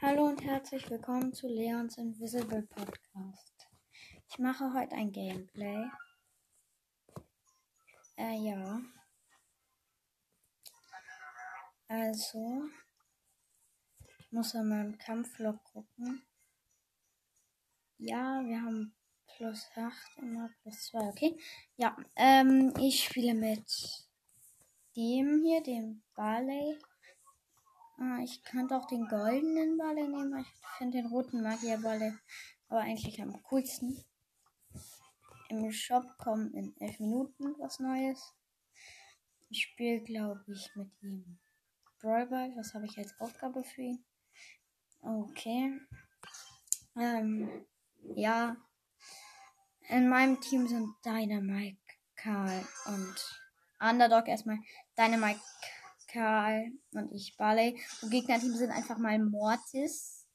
Hallo und herzlich willkommen zu Leons Invisible Podcast. Ich mache heute ein Gameplay. Äh, ja. Also, ich muss an meinem Kampflog gucken. Ja, wir haben plus 8 immer plus 2, okay. Ja, ähm, ich spiele mit dem hier, dem Barley. Ah, ich könnte auch den goldenen Balle nehmen. Ich finde den roten Magierballe aber eigentlich am coolsten. Im Shop kommen in 11 Minuten was Neues. Ich spiele, glaube ich, mit ihm Brawlball. Was habe ich als Aufgabe für ihn? Okay. Ähm, ja. In meinem Team sind Dynamite, Karl und Underdog erstmal. Dynamite, Karl und ich Barley. Und Gegnerteam sind einfach mal Mortis,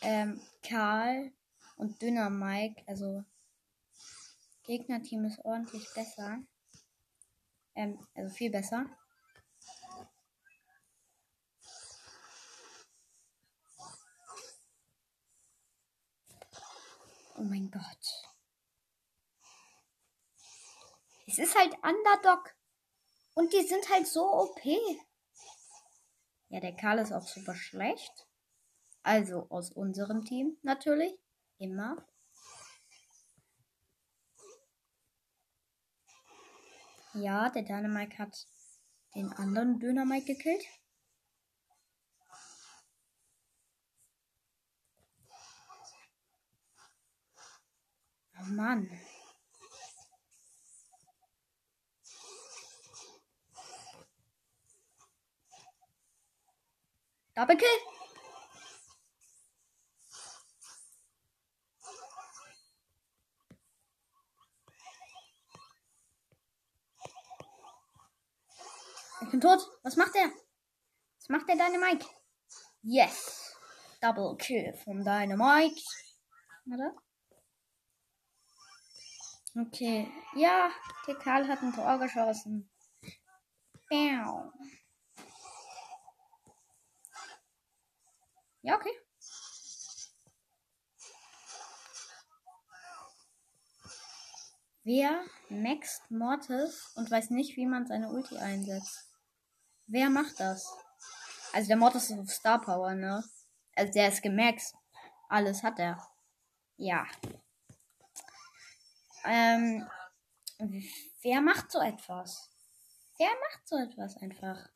ähm, Karl und Dünner Mike. Also Gegnerteam ist ordentlich besser. Ähm, also viel besser. Oh mein Gott. Es ist halt Underdog. Und die sind halt so OP. Ja, der Karl ist auch super schlecht. Also aus unserem Team natürlich. Immer. Ja, der Dynamite hat den anderen Dynamite gekillt. Oh Mann. Doppelkill. Ich bin tot. Was macht er? Was macht der Dynamite? Yes. Double Kill vom Dynamite. Oder? Okay. Ja, der Karl hat ein Tor geschossen. Bam. Ja, okay. Wer maxt Mortis und weiß nicht, wie man seine Ulti einsetzt? Wer macht das? Also der Mortis ist auf Star Power, ne? Also der ist gemaxt. Alles hat er. Ja. Ähm, wer macht so etwas? Wer macht so etwas einfach?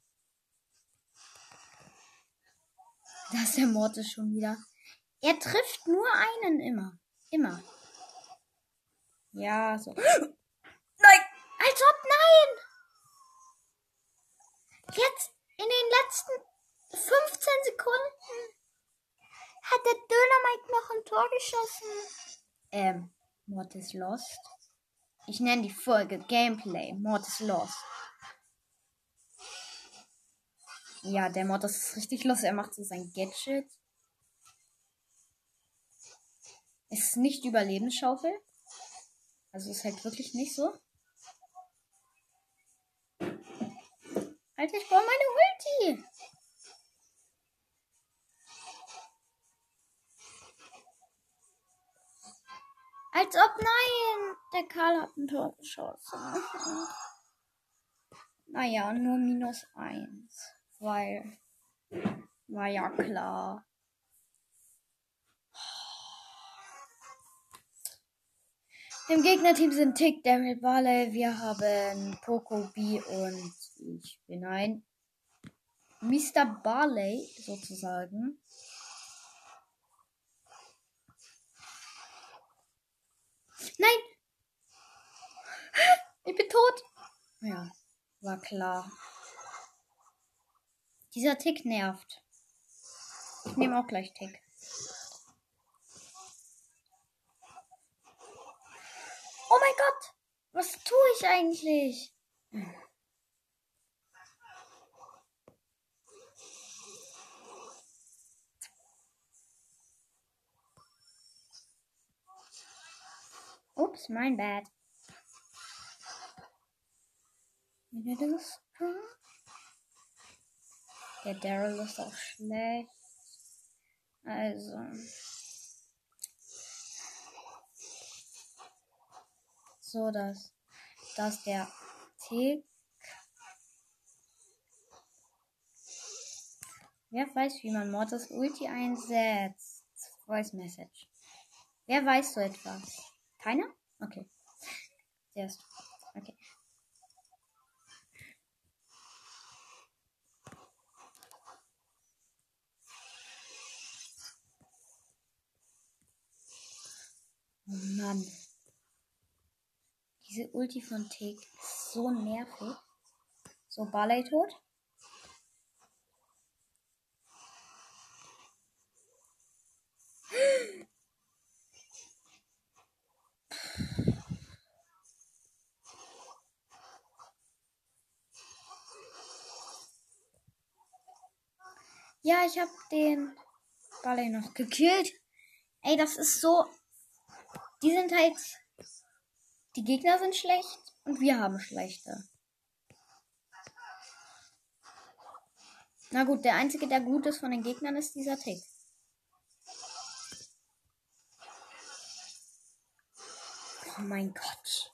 Da ist der Mortis schon wieder. Er trifft nur einen immer. Immer. Ja, so. Nein! Als ob nein! Jetzt, in den letzten 15 Sekunden, hat der Dynamite noch ein Tor geschossen. Ähm, Mortis Lost. Ich nenne die Folge Gameplay. Mortis Lost. Ja, der Mod das ist richtig los. Er macht so sein Gadget. Ist nicht Überlebensschaufel. Also ist halt wirklich nicht so. Alter, ich brauche meine Ulti. Als ob nein. Der Karl hat ein Tor. Naja, nur minus eins. Weil war ja klar. Im Gegnerteam sind Tick, Daryl Barley, wir haben Poco B und ich bin ein Mr. Barley sozusagen. Nein! Ich bin tot! Ja, war klar. Dieser Tick nervt. Ich nehme auch gleich Tick. Oh mein Gott! Was tue ich eigentlich? Ups, mein Bad. Der Daryl ist auch schlecht. Also. So, dass, dass der Tick. Wer weiß, wie man Mortis Ulti einsetzt? Voice Message. Wer weiß so etwas? Keiner? Okay. Erst. Okay. Oh Mann. Diese Ulti von Tick ist so nervig. So, Barley tot. Ja, ich habe den Barley noch gekillt. Ey, das ist so. Die sind halt. Die Gegner sind schlecht und wir haben schlechte. Na gut, der einzige, der gut ist von den Gegnern, ist dieser Tick. Oh mein Gott.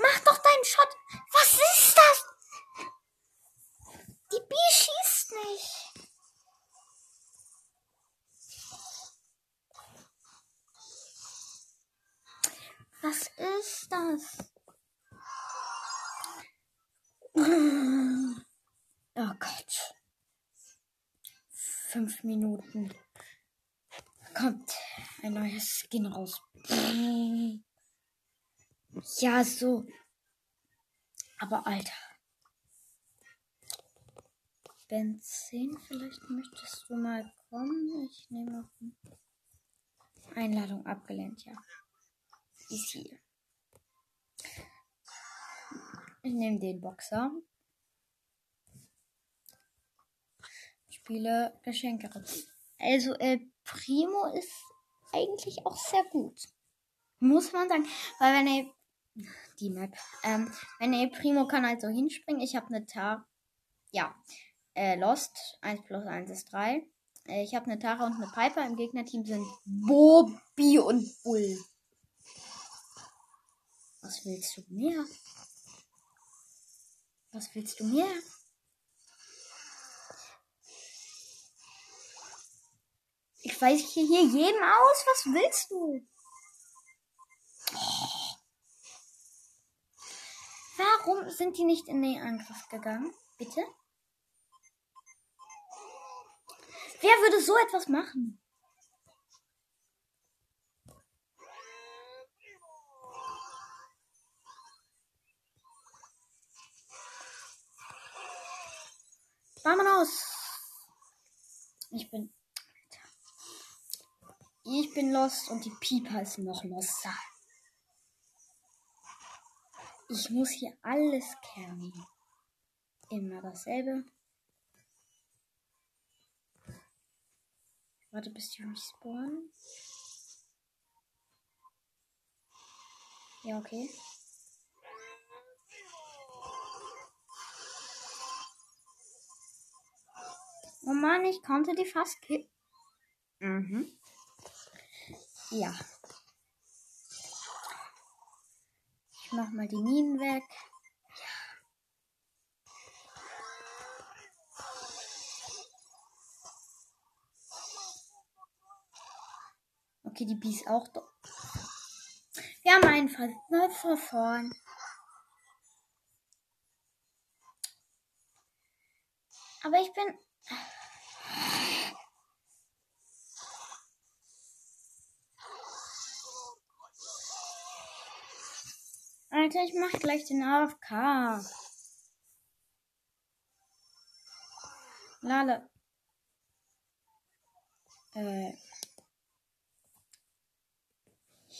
Mach doch deinen Shot. Was ist das? Die B schießt nicht. Was ist das? Oh Gott. Fünf Minuten. Kommt ein neues Skin raus. Ja, so. Aber Alter. Benzin, vielleicht möchtest du mal kommen. Ich nehme Einladung abgelehnt, ja. Ist hier. Ich nehme den Boxer. Spiele Geschenke. Also El Primo ist eigentlich auch sehr gut. Muss man sagen. Weil wenn er die Map. Ähm, wenn El Primo kann halt so hinspringen. Ich habe eine Tar. Ja. Äh, Lost. 1 plus 1 ist 3. Äh, ich habe eine Tara und eine Piper. Im Gegnerteam sind Bobby und Bull. Was willst du mehr? Was willst du mehr? Ich weiß hier jedem aus. Was willst du? Warum sind die nicht in den Angriff gegangen? Bitte? Wer würde so etwas machen? Vamonos! Ich bin. Ich bin lost und die Pieper ist noch loster. Ich muss hier alles kernen. Immer dasselbe. Warte, bis die respawnen. Ja, okay. Oh Mann, ich konnte die fast killen. Mhm. Ja. Ich mach mal die Minen weg. Okay, die Bies auch doch. Wir haben einen Fall. Mal vor vorn. Aber ich bin. Alter, ich mach gleich den AFK. Lale. Äh.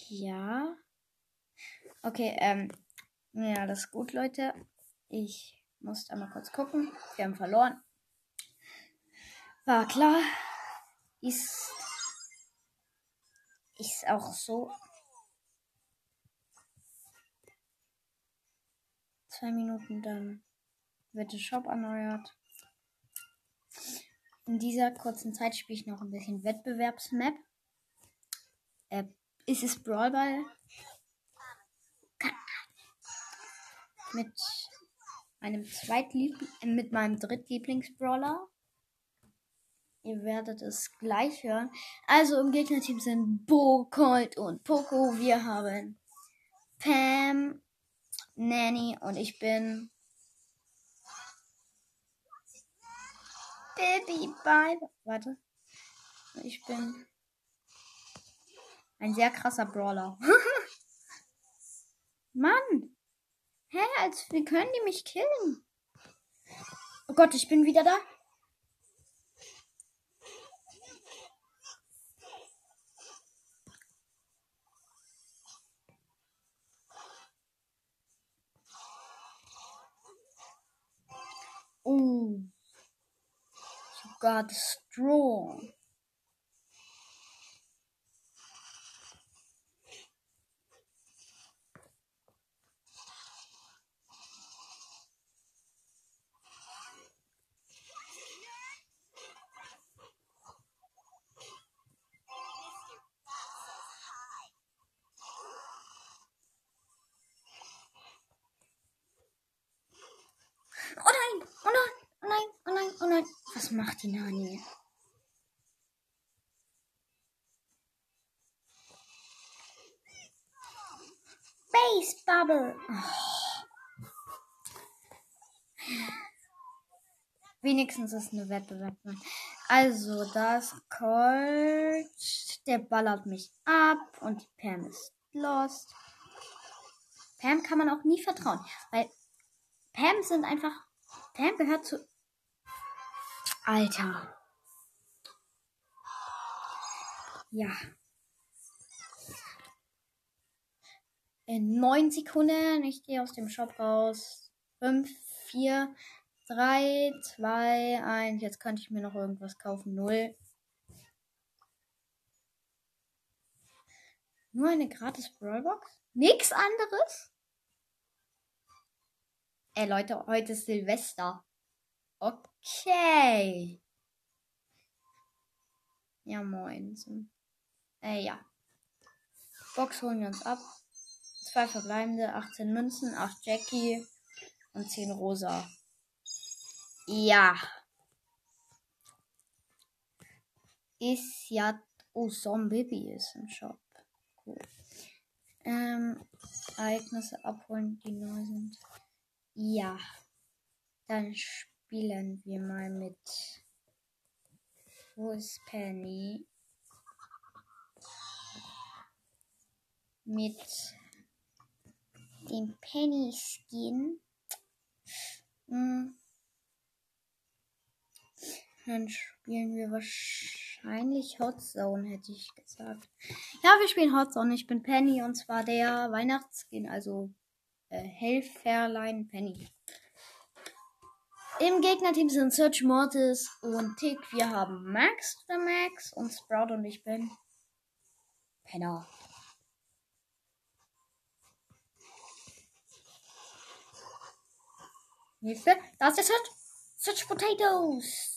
Ja. Okay, ähm. Ja, das ist gut, Leute. Ich muss einmal kurz gucken. Wir haben verloren. War klar. Ist. Ist auch so. Zwei Minuten dann. wird der Shop erneuert. In dieser kurzen Zeit spiele ich noch ein bisschen Wettbewerbsmap. Äh, ist es Brawlball? Mit meinem Zweitlieb äh, mit meinem Drittlieblingsbrawler. Ihr werdet es gleich hören. Also im Gegnerteam sind Bo, Colt und Poco. Wir haben Pam, Nanny und ich bin Baby Bye. Warte. Ich bin ein sehr krasser Brawler. Mann! Hä, als wie können die mich killen? Oh Gott, ich bin wieder da. Ooh, You got strong. Die Nani? Base Bubble. Oh. Wenigstens ist eine Wettbewerb. Also, das Colt, der ballert mich ab und die Pam ist lost. Pam kann man auch nie vertrauen, weil Pam sind einfach. Pam gehört zu. Alter. Ja. In neun Sekunden. Ich gehe aus dem Shop raus. Fünf, vier, drei, zwei, eins. Jetzt könnte ich mir noch irgendwas kaufen. Null. Nur eine gratis Brawlbox? Nix anderes? Ey Leute, heute ist Silvester. Okay. Ja, moin. Äh, ja. Box holen wir uns ab. Zwei verbleibende, 18 Münzen, 8 Jackie und 10 Rosa. Ja. Ist ja. Oh, Zombie ist im Shop. Cool. Ähm, Ereignisse abholen, die neu sind. Ja. Dann spielen wir mal mit. Wo ist Penny? Mit dem Penny Skin. Hm. Dann spielen wir wahrscheinlich Hot Zone, hätte ich gesagt. Ja, wir spielen Hot Zone. Ich bin Penny und zwar der Weihnachtsskin, also äh, Helferlein Penny. Im Gegnerteam sind Search Mortis und Tick. Wir haben Max, der Max und Sprout und ich bin Penner. Hilfe, da ist der Search. Search Potatoes.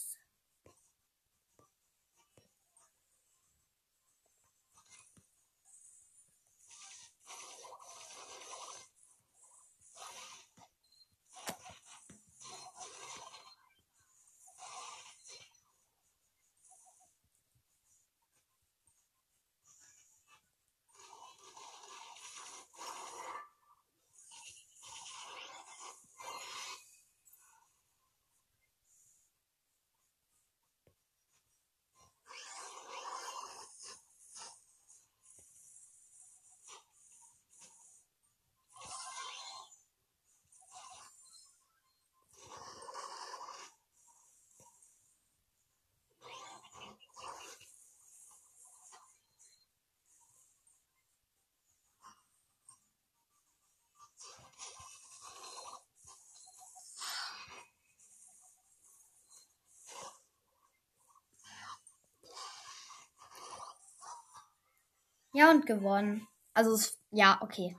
Ja, und gewonnen. Also, es, ja, okay.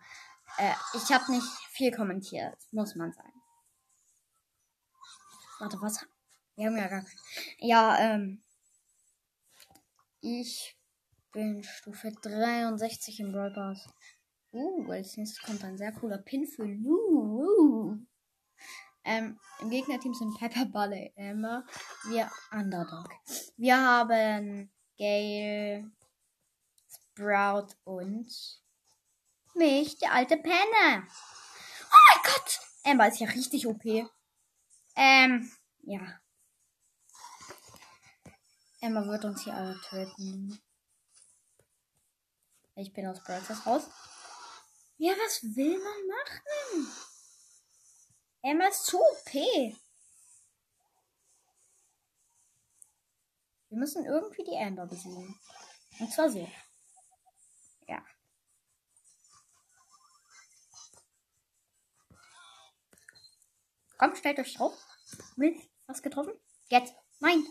Äh, ich habe nicht viel kommentiert, muss man sagen. Warte, was? Wir haben ja gar keinen. Ja, ähm. Ich bin Stufe 63 im Brawl Pass. Uh, als nächstes kommt ein sehr cooler Pin für Lu. Ähm, Im Gegnerteam sind Pepper, Balle, Emma, wir Underdog. Wir haben Gale, Sprout und mich, der alte Penner. Oh mein Gott! Emma ist ja richtig OP. Ähm, ja. Emma wird uns hier alle töten. Ich bin aus Brawlers raus. Ja, was will man machen? Emma ist zu OP. Wir müssen irgendwie die Amber besiegen. Und zwar so. Ja. Komm, stellt euch drauf. Will was getroffen? Jetzt. Nein.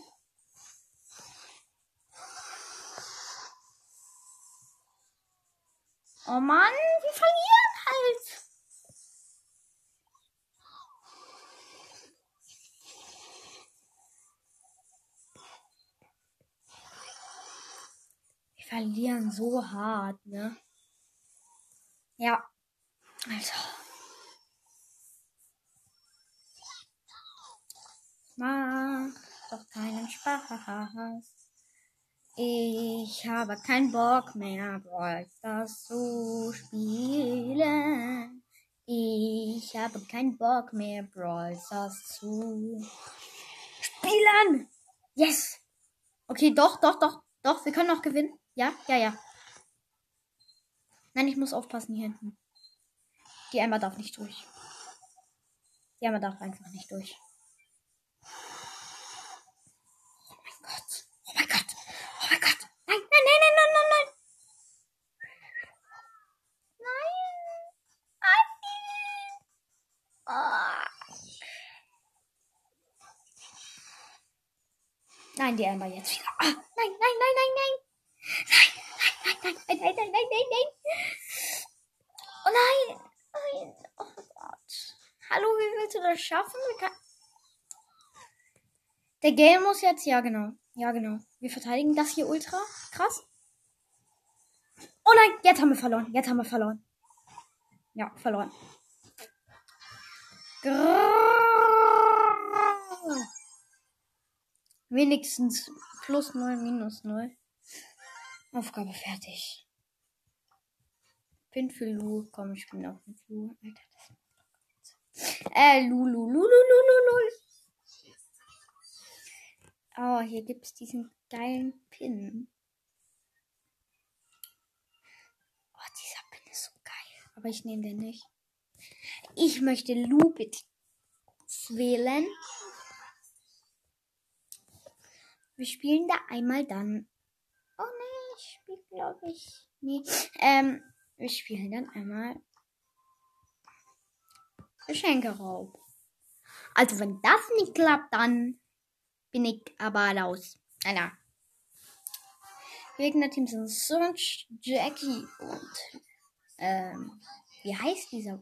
Oh Mann, wir verlieren halt. Wir verlieren so hart, ne? Ja. Also. Mach doch keinen Spaß. Ich habe keinen Bock mehr, Brawl Stars zu spielen. Ich habe keinen Bock mehr, Brawl Stars zu spielen. Yes. Okay, doch, doch, doch, doch. Wir können noch gewinnen. Ja, ja, ja. Nein, ich muss aufpassen hier hinten. Die Emma darf nicht durch. Die Emma darf einfach nicht durch. Oh mein Gott. Oh mein Gott. Oh mein Gott. Nein, nein, nein, nein, nein, nein, nein. Nein. Nein. Oh. Nein, die Emma jetzt wieder. Ah, nein, nein, nein, nein, nein. Nein, nein, nein, nein, nein, nein, nein, nein, nein. Oh nein. Nein. Oh Gott. Hallo, wie willst du das schaffen? Der Game muss jetzt, ja genau. Ja genau. Wir verteidigen das hier ultra. Krass. Oh nein, jetzt haben wir verloren. Jetzt haben wir verloren. Ja, verloren. Grrrr. Wenigstens plus 0, minus 0. Aufgabe fertig. Bin für Lu. Komm, ich bin auf dem Flur. Alter, das Äh, Lu, Lu, Lu, Lu, Lu, Lu, Lu. Oh, hier gibt's diesen geilen Pin. Oh, dieser Pin ist so geil. Aber ich nehme den nicht. Ich möchte Lu bitte wählen. Wir spielen da einmal dann. Oh nee, ich spiele glaube ich. Nee. Ähm, wir spielen dann einmal Geschenkeraub. Also wenn das nicht klappt, dann bin ich aber raus. Alter. Gegnerteam sind Search, Jackie und ähm, wie heißt dieser?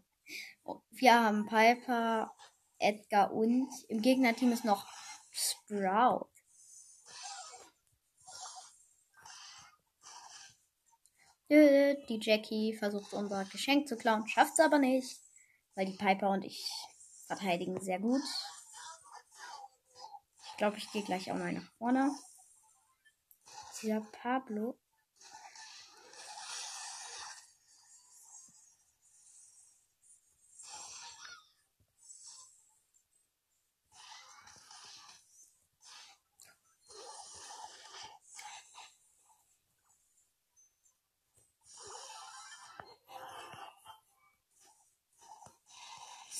Wir haben Piper, Edgar und im Gegnerteam ist noch Sprout. Die Jackie versucht unser Geschenk zu klauen, schafft es aber nicht, weil die Piper und ich verteidigen sehr gut. Ich glaube, ich gehe gleich auch mal nach vorne. Dieser Pablo.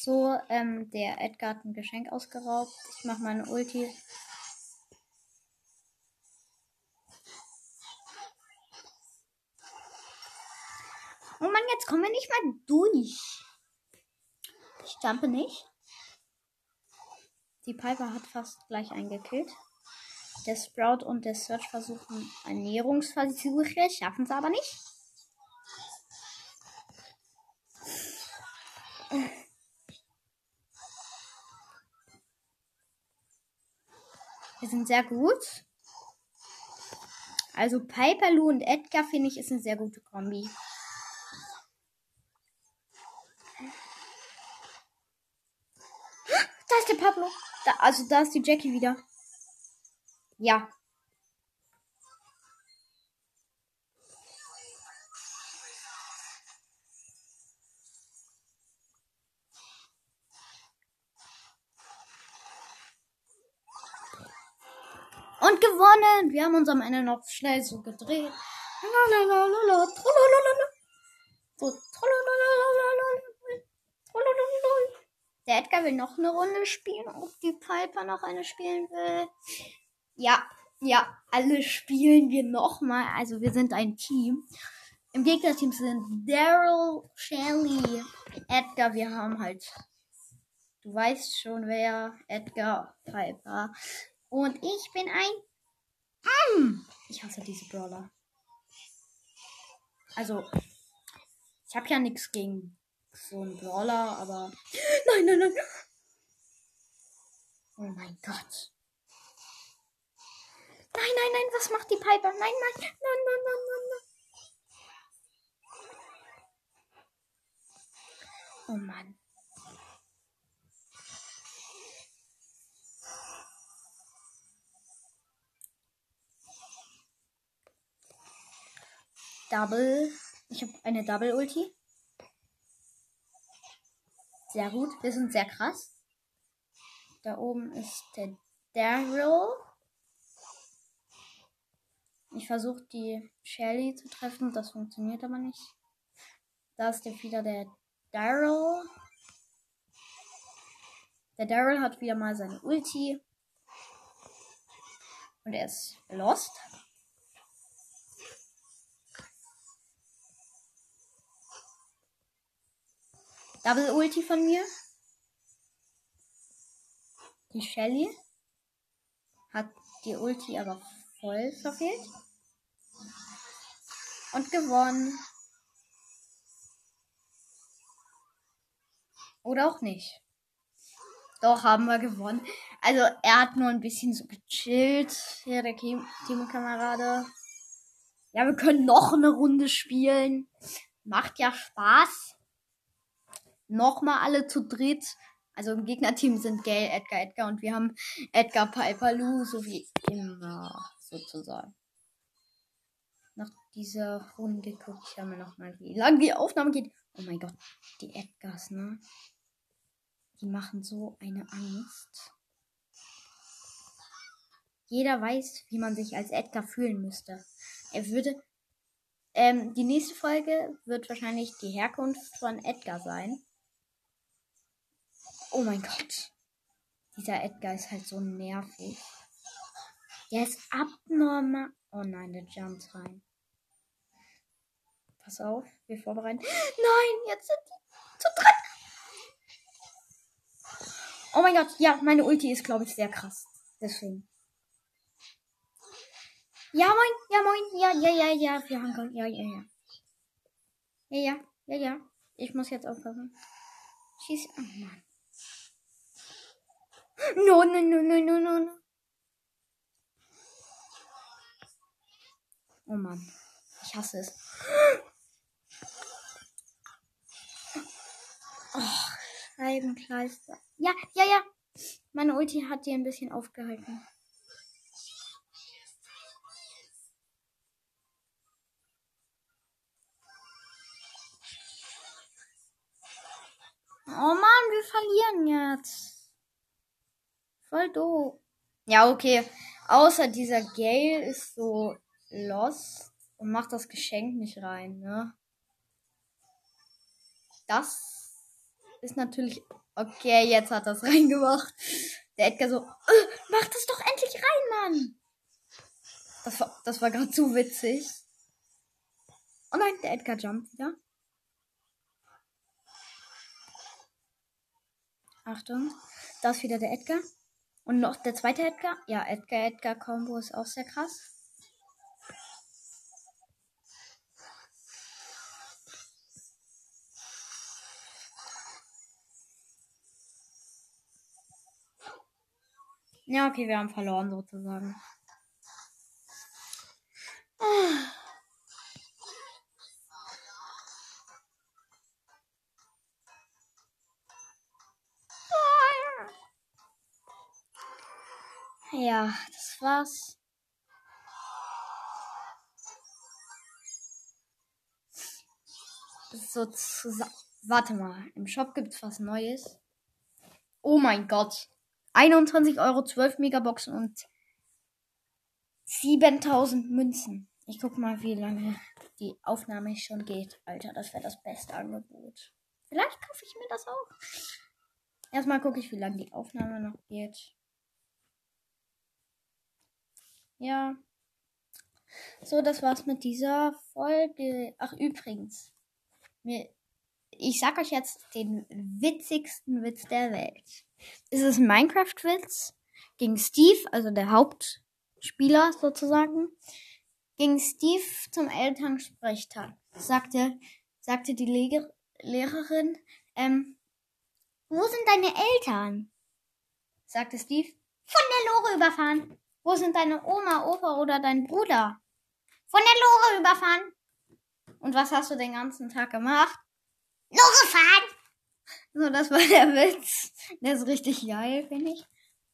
So, ähm, der Edgar hat ein Geschenk ausgeraubt. Ich mach meine Ulti. Oh Mann, jetzt kommen wir nicht mal durch. Ich jumpe nicht. Die Piper hat fast gleich eingekillt. Der Sprout und der Search versuchen Ernährungsversuche, schaffen es aber nicht. Sehr gut. Also Piper, Lou und Edgar finde ich ist eine sehr gute Kombi. Da ist der Pablo. Da, also da ist die Jackie wieder. Ja. Und gewonnen. Wir haben uns am Ende noch schnell so gedreht. So. Der Edgar will noch eine Runde spielen, ob die Piper noch eine spielen will. Ja, ja, alle spielen wir nochmal. Also wir sind ein Team. Im Gegnerteam sind Daryl, Shelly, Edgar. Wir haben halt, du weißt schon wer, Edgar, Piper. Und ich bin ein. Mm, ich hasse diese Brawler. Also, ich habe ja nichts gegen so einen Brawler, aber. Nein, nein, nein. Oh mein Gott. Nein, nein, nein, was macht die Piper? Nein, nein, nein, nein, nein, nein, nein. Oh Mann. Double. Ich habe eine Double Ulti. Sehr gut. Wir sind sehr krass. Da oben ist der Daryl. Ich versuche die Shelly zu treffen. Das funktioniert aber nicht. Da ist der wieder der Daryl. Der Daryl hat wieder mal seine Ulti. Und er ist lost. Double Ulti von mir. Die Shelly hat die Ulti aber voll verfehlt. Und gewonnen. Oder auch nicht. Doch, haben wir gewonnen. Also, er hat nur ein bisschen so gechillt. Hier, der Teamkamerade. Ja, wir können noch eine Runde spielen. Macht ja Spaß nochmal alle zu dritt. Also im Gegnerteam sind Gail, Edgar, Edgar und wir haben Edgar, Piper, Lou, so wie immer sozusagen. Nach dieser Runde gucke ich ja mir nochmal, wie lange die Aufnahme geht. Oh mein Gott, die Edgars, ne? Die machen so eine Angst. Jeder weiß, wie man sich als Edgar fühlen müsste. Er würde. Ähm, die nächste Folge wird wahrscheinlich die Herkunft von Edgar sein. Oh mein Gott. Dieser Edgar ist halt so nervig. Der ist abnormal. Oh nein, der jumpt rein. Pass auf, wir vorbereiten. Nein, jetzt sind die zu dritt. Oh mein Gott, ja, meine Ulti ist, glaube ich, sehr krass. Deswegen. Ja, moin, ja, moin, ja, ja, ja, ja, wir haben, ja, ja, ja. Ja, ja, ja, ja. Ich muss jetzt aufpassen. Schieß, oh Mann. No, no, no, no, no, no, no. Oh Mann. Ich hasse es. Oh, Scheibenkleister. Ja, ja, ja. Meine Ulti hat die ein bisschen aufgehalten. Oh Mann, wir verlieren jetzt. Voll doof. Ja, okay. Außer dieser Gale ist so lost und macht das Geschenk nicht rein, ne? Das ist natürlich. Okay, jetzt hat das reingemacht. Der Edgar so, äh, mach das doch endlich rein, Mann! Das war, das war gerade zu witzig. Oh nein, der Edgar jumpt wieder. Achtung, da ist wieder der Edgar. Und noch der zweite Edgar. Ja, Edgar-Edgar-Kombo ist auch sehr krass. Ja, okay, wir haben verloren sozusagen. Ja, das war's. So. Warte mal, im Shop gibt's was Neues. Oh mein Gott. 21 Euro, 12 Megaboxen und 7000 Münzen. Ich guck mal, wie lange die Aufnahme schon geht. Alter, das wäre das beste Angebot. Vielleicht kaufe ich mir das auch. Erstmal gucke ich, wie lange die Aufnahme noch geht. Ja. So, das war's mit dieser Folge. Ach, übrigens. Mir, ich sag euch jetzt den witzigsten Witz der Welt. Es ist ein Minecraft-Witz gegen Steve, also der Hauptspieler sozusagen. Gegen Steve zum Elternsprechtag. Sagte, sagte die Leger Lehrerin, ähm, wo sind deine Eltern? sagte Steve. Von der Lore überfahren. Wo sind deine Oma, Opa oder dein Bruder? Von der Lore überfahren. Und was hast du den ganzen Tag gemacht? Lore fahren. So, das war der Witz. Der ist richtig geil, finde ich.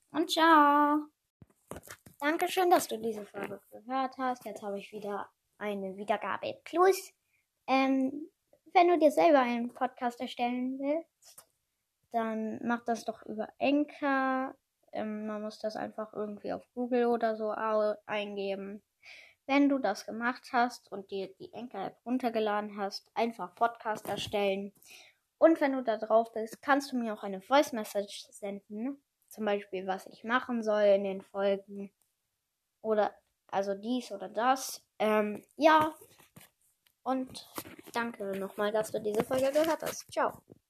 Und ciao. Dankeschön, dass du diese Folge gehört hast. Jetzt habe ich wieder eine Wiedergabe plus. Ähm, wenn du dir selber einen Podcast erstellen willst, dann mach das doch über Enker. Ähm, man muss das einfach irgendwie auf Google oder so eingeben. Wenn du das gemacht hast und dir die Enker-App runtergeladen hast, einfach Podcast erstellen. Und wenn du da drauf bist, kannst du mir auch eine Voice Message senden. Zum Beispiel, was ich machen soll in den Folgen. Oder also dies oder das. Ähm, ja. Und danke nochmal, dass du diese Folge gehört hast. Ciao.